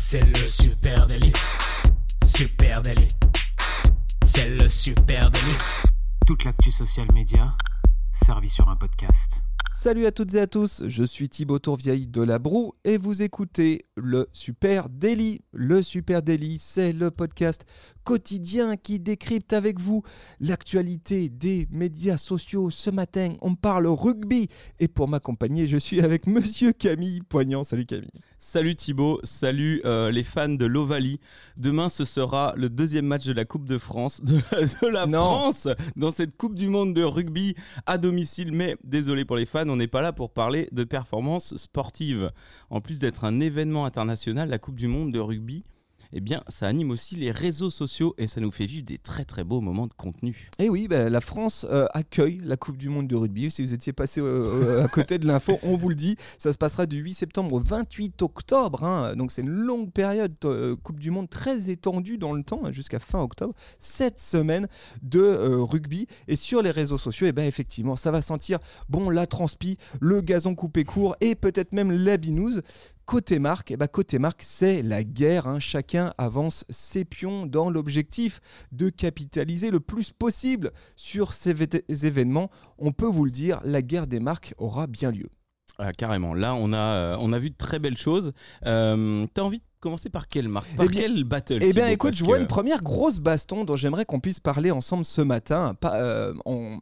C'est le super délit. Super délit. C'est le super délit. Toute l'actu social média servie sur un podcast. Salut à toutes et à tous, je suis Thibaut Tourvieille de La Broue et vous écoutez le Super Daily. Le Super Daily, c'est le podcast quotidien qui décrypte avec vous l'actualité des médias sociaux. Ce matin, on parle rugby et pour m'accompagner, je suis avec monsieur Camille Poignant. Salut Camille. Salut Thibaut, salut euh, les fans de l'Ovalie. Demain, ce sera le deuxième match de la Coupe de France, de, la France, dans cette Coupe du Monde de rugby à domicile. Mais désolé pour les fans, on n'est pas là pour parler de performances sportives. En plus d'être un événement international, la Coupe du Monde de rugby eh bien, ça anime aussi les réseaux sociaux et ça nous fait vivre des très très beaux moments de contenu. Et eh oui, bah, la France euh, accueille la Coupe du Monde de rugby. Si vous étiez passé euh, euh, à côté de l'info, on vous le dit, ça se passera du 8 septembre au 28 octobre. Hein. Donc c'est une longue période Coupe du Monde très étendue dans le temps, hein, jusqu'à fin octobre. Cette semaine de rugby. Et sur les réseaux sociaux, eh ben, effectivement, ça va sentir bon la transpi, le gazon coupé court et peut-être même la binouse. Côté marque, eh ben, côté marque, c'est la guerre. Hein. Chacun avance ses pions dans l'objectif de capitaliser le plus possible sur ces événements. On peut vous le dire, la guerre des marques aura bien lieu. Ah, carrément. Là, on a, euh, on a vu de très belles choses. Euh, envie de commencer par quelle marque Par eh quel battle Eh bien, écoute, je vois une première grosse baston dont j'aimerais qu'on puisse parler ensemble ce matin. Euh,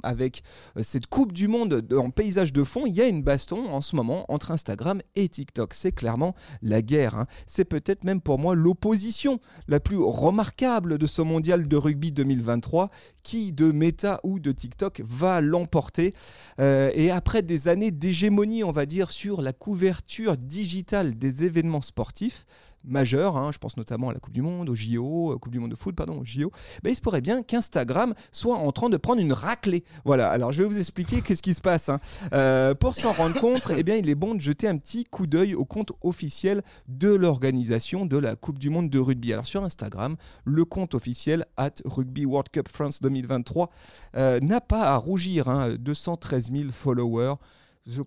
avec euh, cette Coupe du Monde en paysage de fond, il y a une baston en ce moment entre Instagram et TikTok. C'est clairement la guerre. Hein. C'est peut-être même pour moi l'opposition la plus remarquable de ce mondial de rugby 2023 qui, de Meta ou de TikTok, va l'emporter? Euh, et après des années d'hégémonie, on va dire, sur la couverture digitale des événements sportifs, majeurs, hein, je pense notamment à la Coupe du Monde, au JO, euh, Coupe du Monde de foot, pardon, au JO, ben, il se pourrait bien qu'Instagram soit en train de prendre une raclée. Voilà, alors je vais vous expliquer qu'est-ce qui se passe. Hein. Euh, pour s'en rendre compte, eh bien, il est bon de jeter un petit coup d'œil au compte officiel de l'organisation de la Coupe du Monde de rugby. Alors sur Instagram, le compte officiel at Rugby World Cup France 2023 euh, n'a pas à rougir, hein, 213 000 followers.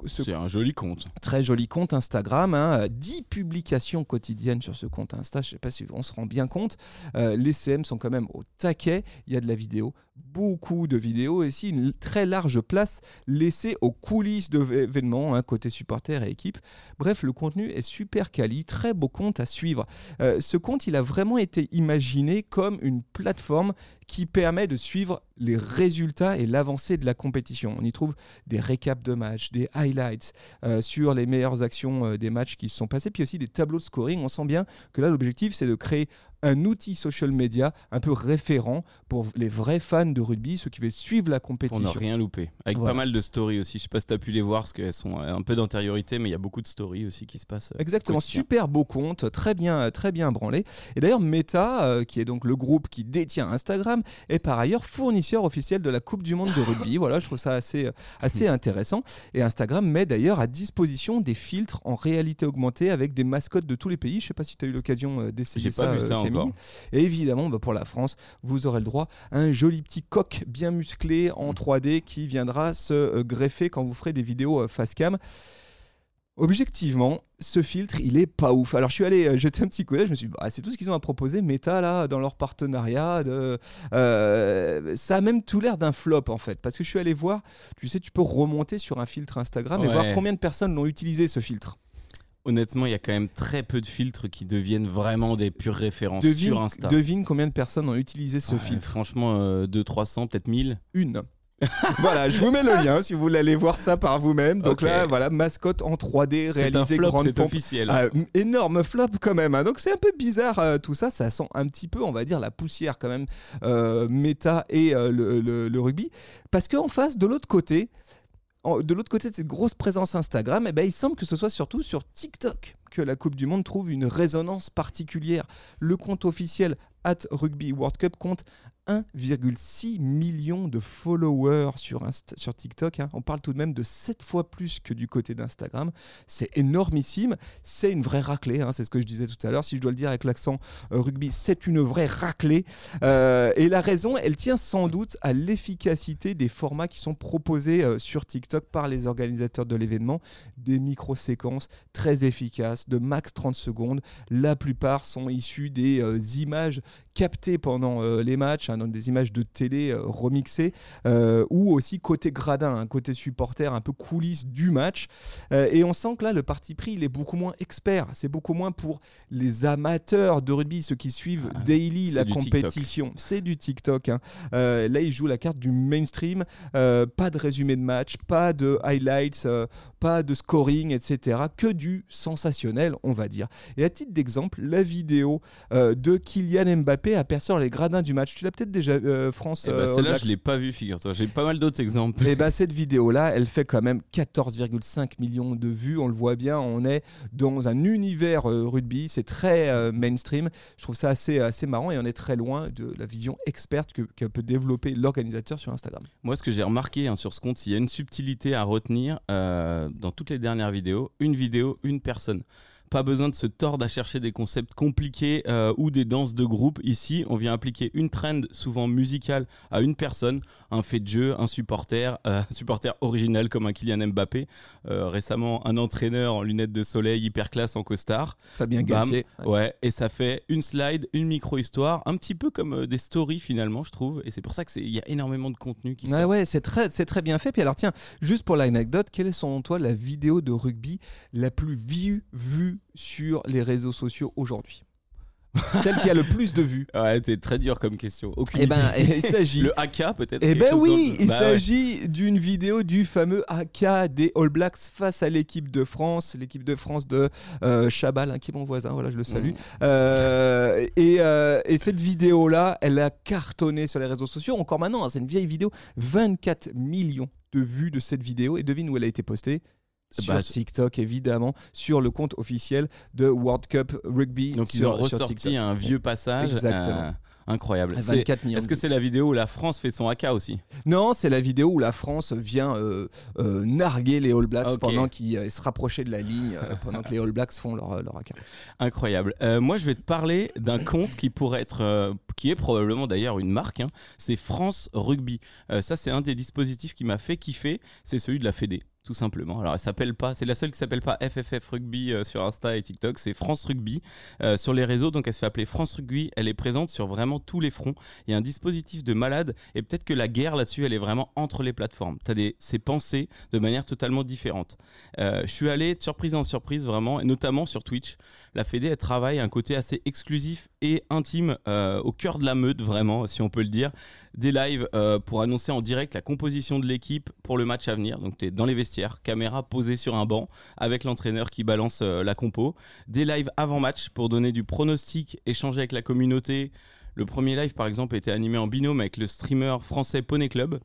C'est un joli compte. Très joli compte Instagram. Hein. 10 publications quotidiennes sur ce compte Insta. Je ne sais pas si on se rend bien compte. Euh, les CM sont quand même au taquet. Il y a de la vidéo, beaucoup de vidéos et aussi une très large place laissée aux coulisses d'événements, hein, côté supporters et équipe. Bref, le contenu est super quali, très beau compte à suivre. Euh, ce compte, il a vraiment été imaginé comme une plateforme qui permet de suivre les résultats et l'avancée de la compétition. On y trouve des récaps de matchs, des highlights euh, sur les meilleures actions euh, des matchs qui se sont passés, puis aussi des tableaux de scoring. On sent bien que là, l'objectif, c'est de créer un outil social media un peu référent pour les vrais fans de rugby, ceux qui veulent suivre la compétition. Pour ne rien louper. Avec pas mal de stories aussi. Je sais pas si tu as pu les voir parce qu'elles sont un peu d'antériorité, mais il y a beaucoup de stories aussi qui se passent. Euh, Exactement, super beau compte, très bien, très bien branlé. Et d'ailleurs, Meta, euh, qui est donc le groupe qui détient Instagram, est par ailleurs fournisseur officiel de la Coupe du Monde de rugby. voilà, je trouve ça assez, euh, assez intéressant. Et Instagram met d'ailleurs à disposition des filtres en réalité augmentée avec des mascottes de tous les pays. Je sais pas si tu as eu l'occasion d'essayer ça. Pas vu ça et évidemment, bah, pour la France, vous aurez le droit à un joli petit coq bien musclé en 3D mm. qui viendra se euh, greffer quand vous ferez des vidéos euh, face cam. Objectivement, ce filtre, il est pas ouf. Alors, je suis allé euh, jeter un petit coup d'œil. Je me suis dit, bah, c'est tout ce qu'ils ont à proposer. Meta, là, dans leur partenariat, ça a même tout l'air d'un flop, en fait. Parce que je suis allé voir, tu sais, tu peux remonter sur un filtre Instagram et voir combien de personnes l'ont utilisé, ce filtre. Honnêtement, il y a quand même très peu de filtres qui deviennent vraiment des pures références sur Insta. Devine combien de personnes ont utilisé ce filtre Franchement, euh, 200-300, peut-être 1000 Une. voilà, je vous mets le lien si vous voulez aller voir ça par vous-même. Donc là, voilà, mascotte en 3D réalisée grande C'est officiel. Ah, énorme flop quand même. Hein. Donc c'est un peu bizarre euh, tout ça. Ça sent un petit peu, on va dire, la poussière quand même, euh, méta et euh, le, le, rugby. Parce qu'en face, de l'autre côté, de l'autre côté de cette grosse présence Instagram, eh ben, il semble que ce soit surtout sur TikTok que la Coupe du Monde trouve une résonance particulière. Le compte officiel at Rugby World Cup compte 1,6 million de followers sur, TikTok. Hein. On parle tout de même de 7 fois plus que du côté d'Instagram. C'est énormissime. C'est une vraie raclée. Hein. C'est ce que je disais tout à l'heure. Si je dois le dire avec l'accent euh, rugby, c'est une vraie raclée. Euh, et la raison, elle tient sans doute à l'efficacité des formats qui sont proposés euh, sur TikTok par les organisateurs de l'événement. Des micro-séquences très efficaces de max 30 secondes. La plupart sont issus des images captées pendant euh, les matchs, hein, dans des images de télé euh, remixées, euh, ou aussi côté gradin, hein, côté supporter, un peu coulisses du match. et on sent que là, le parti pris, il est beaucoup moins expert. C'est beaucoup moins pour les amateurs de rugby, ceux qui suivent ah, daily la compétition. C'est du TikTok. Hein. là, il joue la carte du mainstream. pas de résumé de match, pas de highlights, pas de scoring, etc. Que du sensationnel, on va dire. Et à titre d'exemple, la vidéo de Kylian Mbappé aperçu les gradins du match. Tu l'as peut-être déjà, euh, France eh ben, euh, Celle-là, je l'ai pas vu, figure-toi. J'ai pas mal d'autres exemples. Et eh ben, cette vidéo-là, elle fait quand même 14,5 millions de vues. On le voit bien, on est dans un univers euh, rugby. C'est très mainstream. Je trouve ça assez, assez marrant et on est très loin de la vision experte que, peut développer l'organisateur sur Instagram. Moi, ce que j'ai remarqué hein, sur ce compte, il y a une subtilité à retenir dans toutes les dernières vidéos. Une vidéo, une personne. Pas besoin de se tordre à chercher des concepts compliqués euh, ou des danses de groupe. Ici, on vient appliquer une trend souvent musicale à une personne, un fait de jeu, un supporter, euh, un supporter original comme un Kylian Mbappé. Euh, récemment, un entraîneur en lunettes de soleil hyper classe en costard. Fabien Galtier. Ouais. et ça fait une slide, une micro-histoire, un petit peu comme des stories finalement, je trouve. Et c'est pour ça qu'il y a énormément de contenu qui ouais, Ouais, c'est très, très bien fait. Puis alors, tiens, juste pour l'anecdote, quelle est selon toi la vidéo de rugby la plus vue, vue sur les réseaux sociaux aujourd'hui celle qui a le plus de vues. Ouais, c'est très dur comme question. Aucune eh ben, il s'agit. Le AK peut-être. Eh ben oui, il bah s'agit d'une vidéo du fameux AK des All Blacks face à l'équipe de France, l'équipe de France de euh, Chabal, hein, qui est mon voisin. Voilà, je le salue. Mhm. Euh, euh, et, cette vidéo-là, elle a cartonné sur les réseaux sociaux. Encore maintenant, hein, c'est une vieille vidéo. 24 millions de vues de cette vidéo. Et devine où elle a été postée? Sur bah, TikTok évidemment sur le compte officiel de World Cup Rugby. Donc ils ont ressorti un vieux passage. Exactement. Euh, incroyable. Est-ce que c'est la vidéo où la France fait son AK aussi? Non, c'est la vidéo où la France vient euh, euh, narguer les All Blacks pendant qu'ils se rapprochaient de la ligne, pendant que les All Blacks font leur, leur AK. Incroyable. moi, je vais te parler d'un compte qui pourrait être, qui est probablement d'ailleurs une marque. Hein. c'est France Rugby. ça, c'est un des dispositifs qui m'a fait kiffer. C'est celui de la Fédé tout simplement. Alors elle s'appelle pas, c'est la seule qui s'appelle pas FFF Rugby euh, sur Insta et TikTok, c'est France Rugby euh, sur les réseaux. Donc elle se fait appeler France Rugby. Elle est présente sur vraiment tous les fronts. Il y a un dispositif de malade et peut-être que la guerre là-dessus, elle est vraiment entre les plateformes. Tu as des, ces pensées de manière totalement différente. Euh, je suis allé de surprise en surprise vraiment, et notamment sur Twitch. La Fédé, elle travaille un côté assez exclusif et intime au cœur de la meute, vraiment, si on peut le dire des lives pour annoncer en direct la composition de l'équipe pour le match à venir. Donc tu es dans les vestiaires, caméra posée sur un banc avec l'entraîneur qui balance euh, la compo. Des lives avant match pour donner du pronostic, échanger avec la communauté. Le premier live par exemple était animé en binôme avec le streamer français Poney Club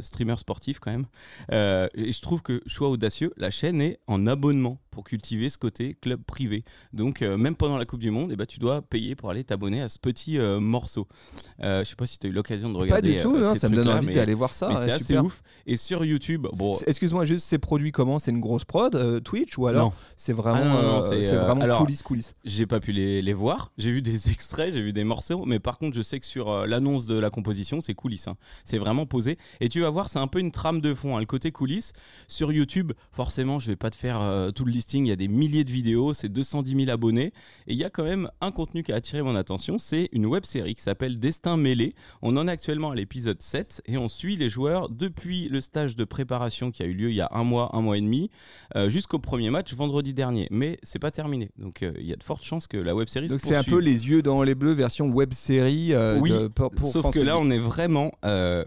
streamer sportif quand même. Euh, et je trouve que choix audacieux, la chaîne est en abonnement pour cultiver ce côté club privé. Donc euh, même pendant la Coupe du Monde, et eh ben, tu dois payer pour aller t'abonner à ce petit euh, morceau. Euh, je sais pas si tu as eu l'occasion de regarder. Pas du tout, non, ça me donne envie d'aller voir ça. c'est assez ouf. Et sur YouTube, bon. Excuse-moi, juste c'est produit comment? C'est une grosse prod Twitch ou alors c'est vraiment, ah c'est vraiment coulisses coulisses. J'ai pas pu les, les voir. J'ai vu des extraits, j'ai vu des morceaux, mais par contre je sais que sur l'annonce de la composition, c'est coulisses. Hein. C'est vraiment posé. Et tu vas voir, c'est un peu une trame de fond. Hein. Le côté coulisses sur YouTube, forcément, je vais pas te faire tout le il y a des milliers de vidéos, c'est 210 000 abonnés. Et il y a quand même un contenu qui a attiré mon attention, c'est une web série qui s'appelle Destin mêlé. On en est actuellement à l'épisode 7 et on suit les joueurs depuis le stage de préparation qui a eu lieu il y a un mois, un mois et demi, euh, jusqu'au premier match vendredi dernier. Mais c'est pas terminé. Donc euh, il y a de fortes chances que la web série Donc c'est un peu les yeux dans les bleus version web série. Euh, oui, sauf que là on est vraiment,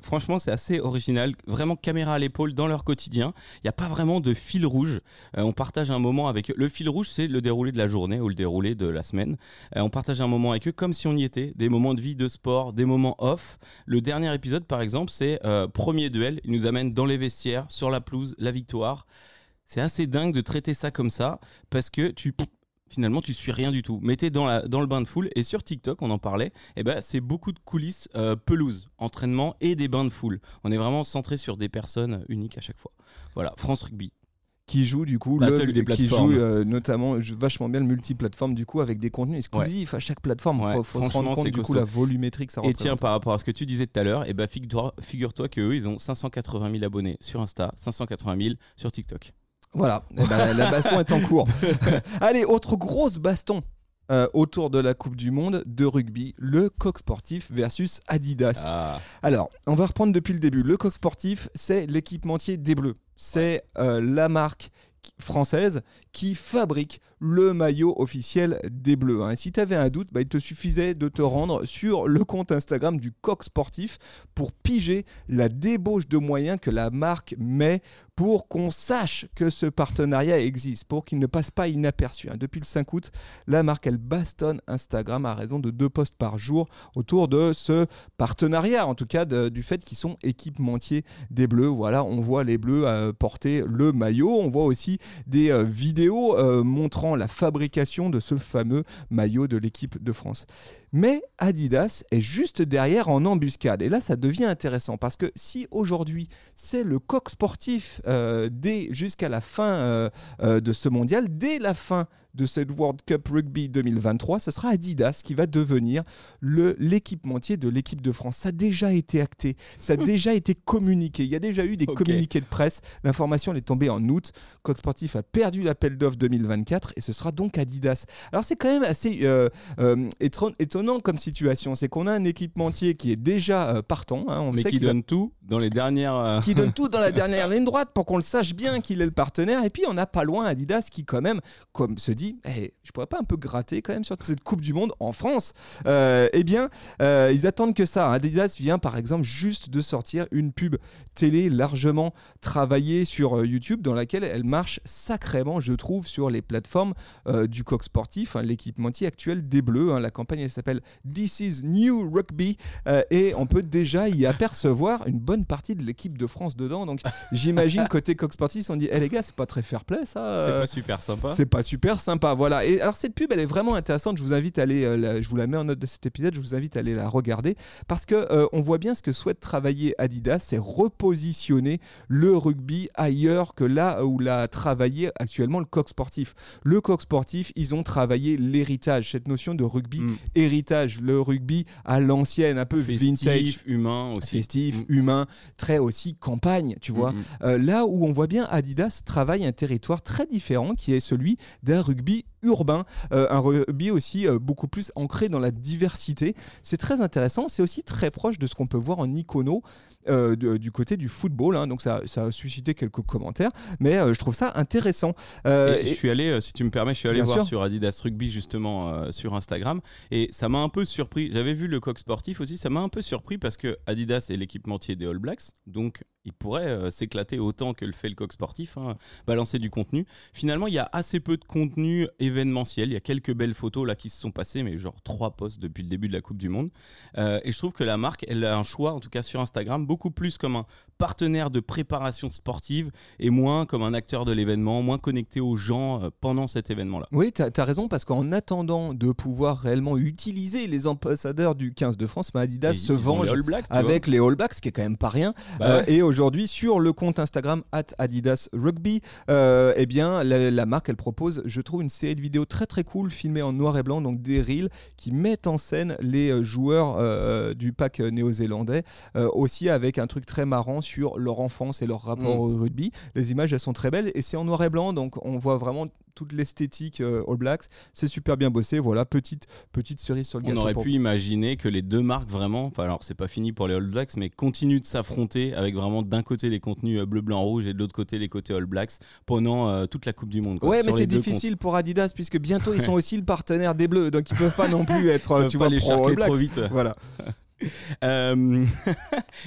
franchement c'est assez original, vraiment caméra à l'épaule dans leur quotidien. Il n'y a pas vraiment de fil rouge. on partage un moment avec eux. Le fil rouge, c'est le déroulé de la journée ou le déroulé de la semaine. Euh, on partage un moment avec eux comme si on y était, des moments de vie, de sport, des moments off. Le dernier épisode, par exemple, c'est euh, premier duel. Il nous amène dans les vestiaires, sur la pelouse, la victoire. C'est assez dingue de traiter ça comme ça parce que tu finalement tu suis rien du tout. Es dans, dans le bain de foule et sur TikTok, on en parlait, et eh ben, c'est beaucoup de coulisses euh, pelouse, entraînement et des bains de foule. On est vraiment centré sur des personnes uniques à chaque fois. Voilà, France Rugby qui joue du coup le, des qui joue euh, notamment vachement bien le multiplateforme du coup avec des contenus exclusifs. À chaque plateforme il faut, se rendre compte du coup la volumétrie que ça représente et tiens par rapport à ce que tu disais tout à l'heure et eh ben figure-toi figure qu'eux ils ont 580 000 abonnés sur Insta 580 000 sur TikTok. Voilà. Eh ben, la baston est en cours. Allez autre grosse baston euh, autour de la Coupe du Monde de rugby, le coq sportif versus Adidas. Ah. Alors, on va reprendre depuis le début. Le coq sportif, c'est l'équipementier des Bleus. C'est euh, la marque française qui fabrique le maillot officiel des Bleus. Hein. Si tu avais un doute, bah, il te suffisait de te rendre sur le compte Instagram du coq sportif pour piger la débauche de moyens que la marque met pour qu'on sache que ce partenariat existe, pour qu'il ne passe pas inaperçu. Hein. Depuis le 5 août, la marque, elle bastonne Instagram à raison de deux posts par jour autour de ce partenariat, en tout cas du fait qu'ils sont équipementiers des Bleus. Voilà, on voit les Bleus euh, porter le maillot, on voit aussi des euh, vidéos euh, montrant la fabrication de ce fameux maillot de l'équipe de France. Mais Adidas est juste derrière en embuscade. Et là, ça devient intéressant parce que si aujourd'hui, c'est le coq sportif euh, jusqu'à la fin euh, euh, de ce mondial, dès la fin de cette World Cup Rugby 2023, ce sera Adidas qui va devenir l'équipementier de l'équipe de France. Ça a déjà été acté, ça a déjà été communiqué. Il y a déjà eu des communiqués de presse. L'information est tombée en août. Code Sportif a perdu l'appel d'offres 2024 et ce sera donc Adidas. Alors c'est quand même assez euh, euh, étonnant comme situation. C'est qu'on a un équipementier qui est déjà euh, partant. Hein. on Mais qui donne tout dans les dernières. Qui donne tout dans la dernière ligne droite pour qu'on le sache bien qu'il est le partenaire. Et puis on n'a pas loin Adidas qui quand même, comme se dit eh, je pourrais pas un peu gratter quand même sur cette Coupe du Monde en France euh, Eh bien, euh, ils attendent que ça. Adidas vient par exemple juste de sortir une pub télé largement travaillée sur euh, YouTube dans laquelle elle marche sacrément, je trouve, sur les plateformes du coq sportif, hein, l'équipementier actuel des Bleus. Hein. la campagne elle s'appelle This is New Rugby et on peut déjà y apercevoir une bonne partie de l'équipe de France dedans. Donc j'imagine côté coq sportif, on dit, eh les gars, c'est pas très fair play ça. C'est pas super sympa. C'est pas super sympa voilà. Et alors cette pub, elle est vraiment intéressante. Je vous invite à aller, euh, je vous la mets en note de cet épisode. Je vous invite à aller la regarder parce que euh, on voit bien ce que souhaite travailler Adidas, c'est repositionner le rugby ailleurs que là où l'a travaillé actuellement le coq sportif. Le coq sportif, ils ont travaillé l'héritage, cette notion de rugby mm. héritage, le rugby à l'ancienne, un peu vintage, humain aussi, festif, mm. humain, très aussi campagne, tu vois. Mm, euh, là où on voit bien Adidas travaille un territoire très différent qui est celui d'un rugby rugby urbain, euh, un rugby aussi euh, beaucoup plus ancré dans la diversité. C'est très intéressant, c'est aussi très proche de ce qu'on peut voir en icono euh, du côté du football, hein. donc ça, ça, a suscité quelques commentaires, mais je trouve ça intéressant. Et Je suis allé, si tu me permets, je suis allé voir sur Adidas Rugby justement sur Instagram, et ça m'a un peu surpris. J'avais vu le coq sportif aussi, ça m'a un peu surpris parce que Adidas est l'équipementier des All Blacks, donc il pourrait s'éclater autant que le fait le coq sportif, hein, balancer du contenu. Finalement, il y a assez peu de contenu événementiel. Il y a quelques belles photos là qui se sont passées, mais genre trois posts depuis le début de la Coupe du Monde. Euh, et je trouve que la marque, elle a un choix, en tout cas sur Instagram, beaucoup plus comme un partenaire de préparation sportive et moins comme un acteur de l'événement, moins connecté aux gens euh, pendant cet événement-là. Oui, tu as, raison, parce qu'en attendant de pouvoir réellement utiliser les ambassadeurs du 15 de France, Adidas se venge avec les All Blacks, ce qui est quand même pas rien. Bah euh, et aujourd'hui, sur le compte Instagram at Adidas Rugby, eh bien, la, la marque, elle propose, je trouve, une série de vidéos très très cool filmées en noir et blanc, donc des reels qui mettent en scène les euh, joueurs euh, du pack néo-zélandais, euh, aussi avec un truc très marrant sur leur enfance et leur rapport mm. au rugby. Les images elles sont très belles et c'est en noir et blanc, donc on voit vraiment toute l'esthétique All Blacks. C'est super bien bossé. Voilà, petite, petite cerise sur le gâteau. On aurait pu imaginer que les deux marques vraiment, enfin alors c'est pas fini pour les All Blacks, mais continuent de s'affronter avec vraiment d'un côté les contenus bleu, blanc, rouge et de l'autre côté les côtés All Blacks pendant toute la Coupe du Monde. ouais, mais c'est difficile pour Adidas puisque bientôt ils sont aussi le partenaire des Bleus, donc ils peuvent pas non plus être, tu vois, les trop vite. Voilà. Euh,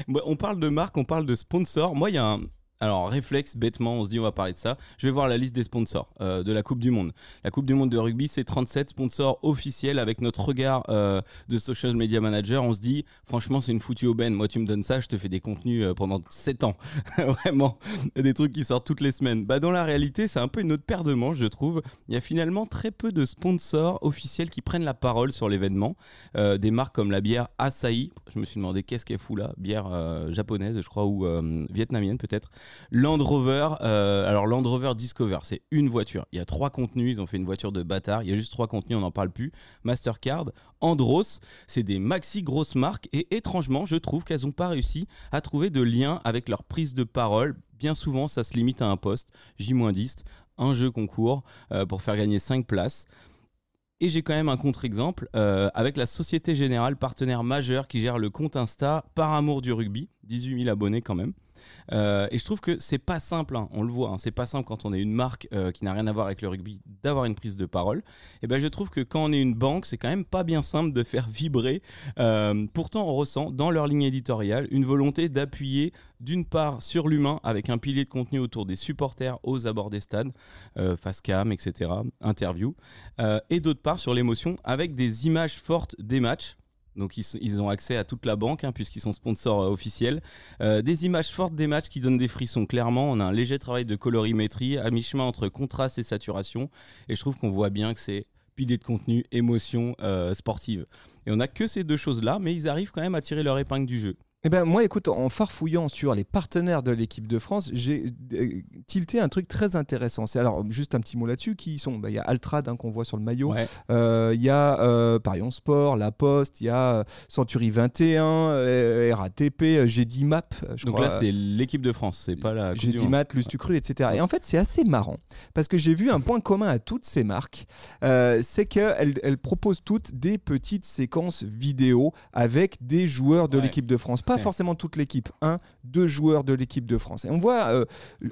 on parle de marque, on parle de sponsor. Moi, il y a Alors, réflexe, bêtement, on se dit on va parler de ça. Je vais voir la liste des sponsors euh, de la Coupe du Monde. La Coupe du Monde de rugby, c'est 37 sponsors officiels avec notre regard euh, de social media manager. On se dit, franchement, c'est une foutue aubaine. Moi, tu me donnes ça, je te fais des contenus euh, pendant 7 ans. Vraiment, des trucs qui sortent toutes les semaines. Bah, dans la réalité, c'est un peu une autre paire de manches, je trouve. Il y a finalement très peu de sponsors officiels qui prennent la parole sur l'événement. des marques comme la bière Asahi. Je me suis demandé qu'est-ce qu'elle fout là. Bière japonaise, je crois, ou vietnamienne peut-être. Land Rover, euh, alors Land Rover Discover, c'est une voiture. Il y a trois contenus, ils ont fait une voiture de bâtard. Il y a juste trois contenus, on n'en parle plus. Mastercard, Andros, c'est des maxi grosses marques et étrangement, je trouve qu'elles n'ont pas réussi à trouver de lien avec leur prise de parole. Bien souvent, ça se limite à un poste, J-10, un jeu concours euh, pour faire gagner 5 places. Et j'ai quand même un contre-exemple euh, avec la Société Générale, partenaire majeur qui gère le compte Insta par amour du rugby, 18 000 abonnés quand même. Euh, et je trouve que c'est pas simple, hein, on le voit, hein, c'est pas simple quand on est une marque euh, qui n'a rien à voir avec le rugby d'avoir une prise de parole. Et ben je trouve que quand on est une banque, c'est quand même pas bien simple de faire vibrer. Euh, pourtant, on ressent dans leur ligne éditoriale une volonté d'appuyer d'une part sur l'humain avec un pilier de contenu autour des supporters aux abords des stades, face cam, etc., interview, et d'autre part sur l'émotion avec des images fortes des matchs donc ils, ont accès à toute la banque hein, puisqu'ils sont sponsors euh, officiels. Euh, des images fortes des matchs qui donnent des frissons. Clairement, on a un léger travail de colorimétrie à mi-chemin entre contraste et saturation. Et je trouve qu'on voit bien que c'est pilier de contenu, émotion euh, sportive. Et on n'a que ces deux choses-là, mais ils arrivent quand même à tirer leur épingle du jeu. Eh ben, moi, écoute, en farfouillant sur les partenaires de l'équipe de France, j'ai euh, tilté un truc très intéressant. C'est alors juste un petit mot là-dessus qui sont. Bah, il y a Altrad hein, qu'on voit sur le maillot. Euh, il y a euh, Parion Sport, La Poste, il y a Century 21, RATP, GDMAP. Je Donc là, c'est l'équipe de France, c'est pas la. GDMAP, Lustucru, etc. Et en fait, c'est assez marrant parce que j'ai vu un point commun à toutes ces marques, c'est qu'elles elles proposent toutes des petites séquences vidéo avec des joueurs de l'équipe de France pas forcément toute l'équipe, un, deux joueurs de l'équipe de France. Et on voit euh,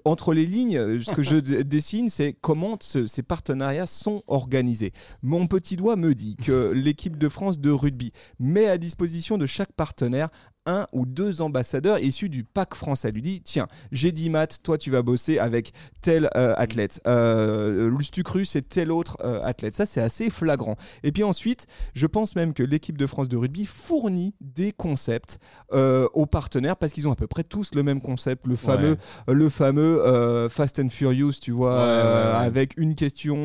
entre les lignes, euh, ce que je dessine, c'est comment ces partenariats sont organisés. Mon petit doigt me dit que l'équipe de France de rugby met à disposition de chaque partenaire un ou deux ambassadeurs issus du PAC français. lui dit tiens, j'ai dit Matt, toi tu vas bosser avec tel euh, athlète. Euh, Lustucru, c'est tel autre euh, athlète. Ça, c'est assez flagrant. Et puis ensuite, je pense même que l'équipe de France de rugby fournit des concepts euh, aux partenaires parce qu'ils ont à peu près tous le même concept, le fameux, le fameux Fast and Furious, tu vois, avec une question,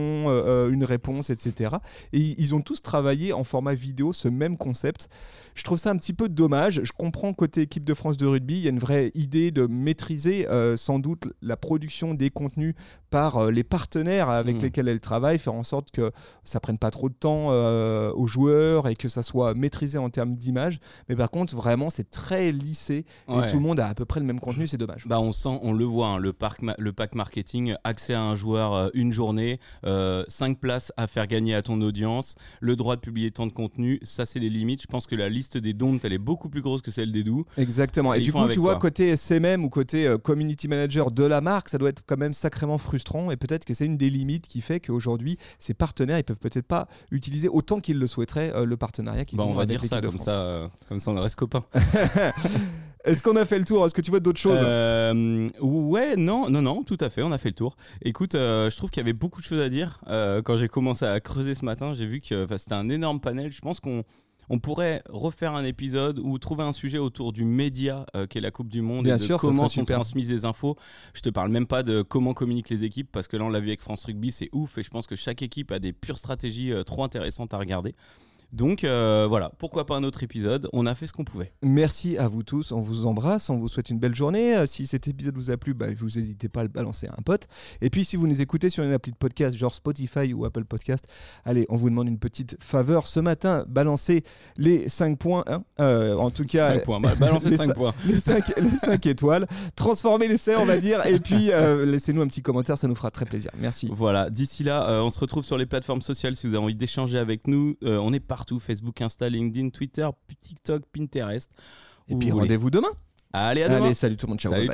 une réponse, etc. Et ils ont tous travaillé en format vidéo ce même concept. Je trouve ça un petit peu dommage. Je comprends côté équipe de France de rugby, il y a une vraie idée de maîtriser euh, sans doute la production des contenus par euh, les partenaires avec mmh. lesquels elle travaille, faire en sorte que ça prenne pas trop de temps euh, aux joueurs et que ça soit maîtrisé en termes d'image. Mais par contre, vraiment, c'est très lissé et tout le monde a à peu près le même contenu. C'est dommage. Bah, on sent, on le voit, hein, le, parc le pack marketing, accès à un joueur une journée, 5 places à faire gagner à ton audience, le droit de publier tant de contenu, ça c'est les limites. Je pense que la liste liste des dons, elle est beaucoup plus grosse que celle des doux. Exactement. Et, du coup, tu vois, côté SMM ou côté euh, community manager de la marque, ça doit être quand même sacrément frustrant. Et peut-être que c'est une des limites qui fait qu'aujourd'hui, ces partenaires, ils peuvent peut-être pas utiliser autant qu'ils le souhaiteraient euh, le partenariat qu'ils bah, ont On va dire ça comme, ça, euh, comme ça, on reste copains. Est-ce qu'on a fait le tour? Est-ce que tu vois d'autres choses? Ouais, non, non, non, tout à fait, on a fait le tour. Écoute, je trouve qu'il y avait beaucoup de choses à dire. quand j'ai commencé à creuser ce matin, j'ai vu que c'était un énorme panel. Je pense qu'on on pourrait refaire un épisode ou trouver un sujet autour du média euh, qui est la Coupe du Monde et de comment sont transmises les infos. Je te parle même pas de comment communiquent les équipes parce que là on l'a vu avec France Rugby, c'est ouf et je pense que chaque équipe a des pures stratégies euh, trop intéressantes à regarder. Donc euh, voilà, pourquoi pas un autre épisode? On a fait ce qu'on pouvait. Merci à vous tous, on vous embrasse, on vous souhaite une belle journée. Euh, si cet épisode vous a plu, bah, vous n'hésitez pas à le balancer à un pote. Et puis si vous nous écoutez sur une appli de podcast, genre Spotify ou Apple Podcast, allez, on vous demande une petite faveur ce matin, balancez les 5 points. Hein. Euh, en tout cas, 5 points, bah, balancez 5 points. Les 5, les 5 étoiles, transformez l'essai, on va dire, et puis laissez-nous un petit commentaire, ça nous fera très plaisir. Merci. Voilà, d'ici là, on se retrouve sur les plateformes sociales si vous avez envie d'échanger avec nous. on est partout Facebook, Insta, LinkedIn, Twitter, TikTok, Pinterest. Et puis rendez-vous demain. Allez, à demain. Allez, salut tout le monde. Ciao. Bye.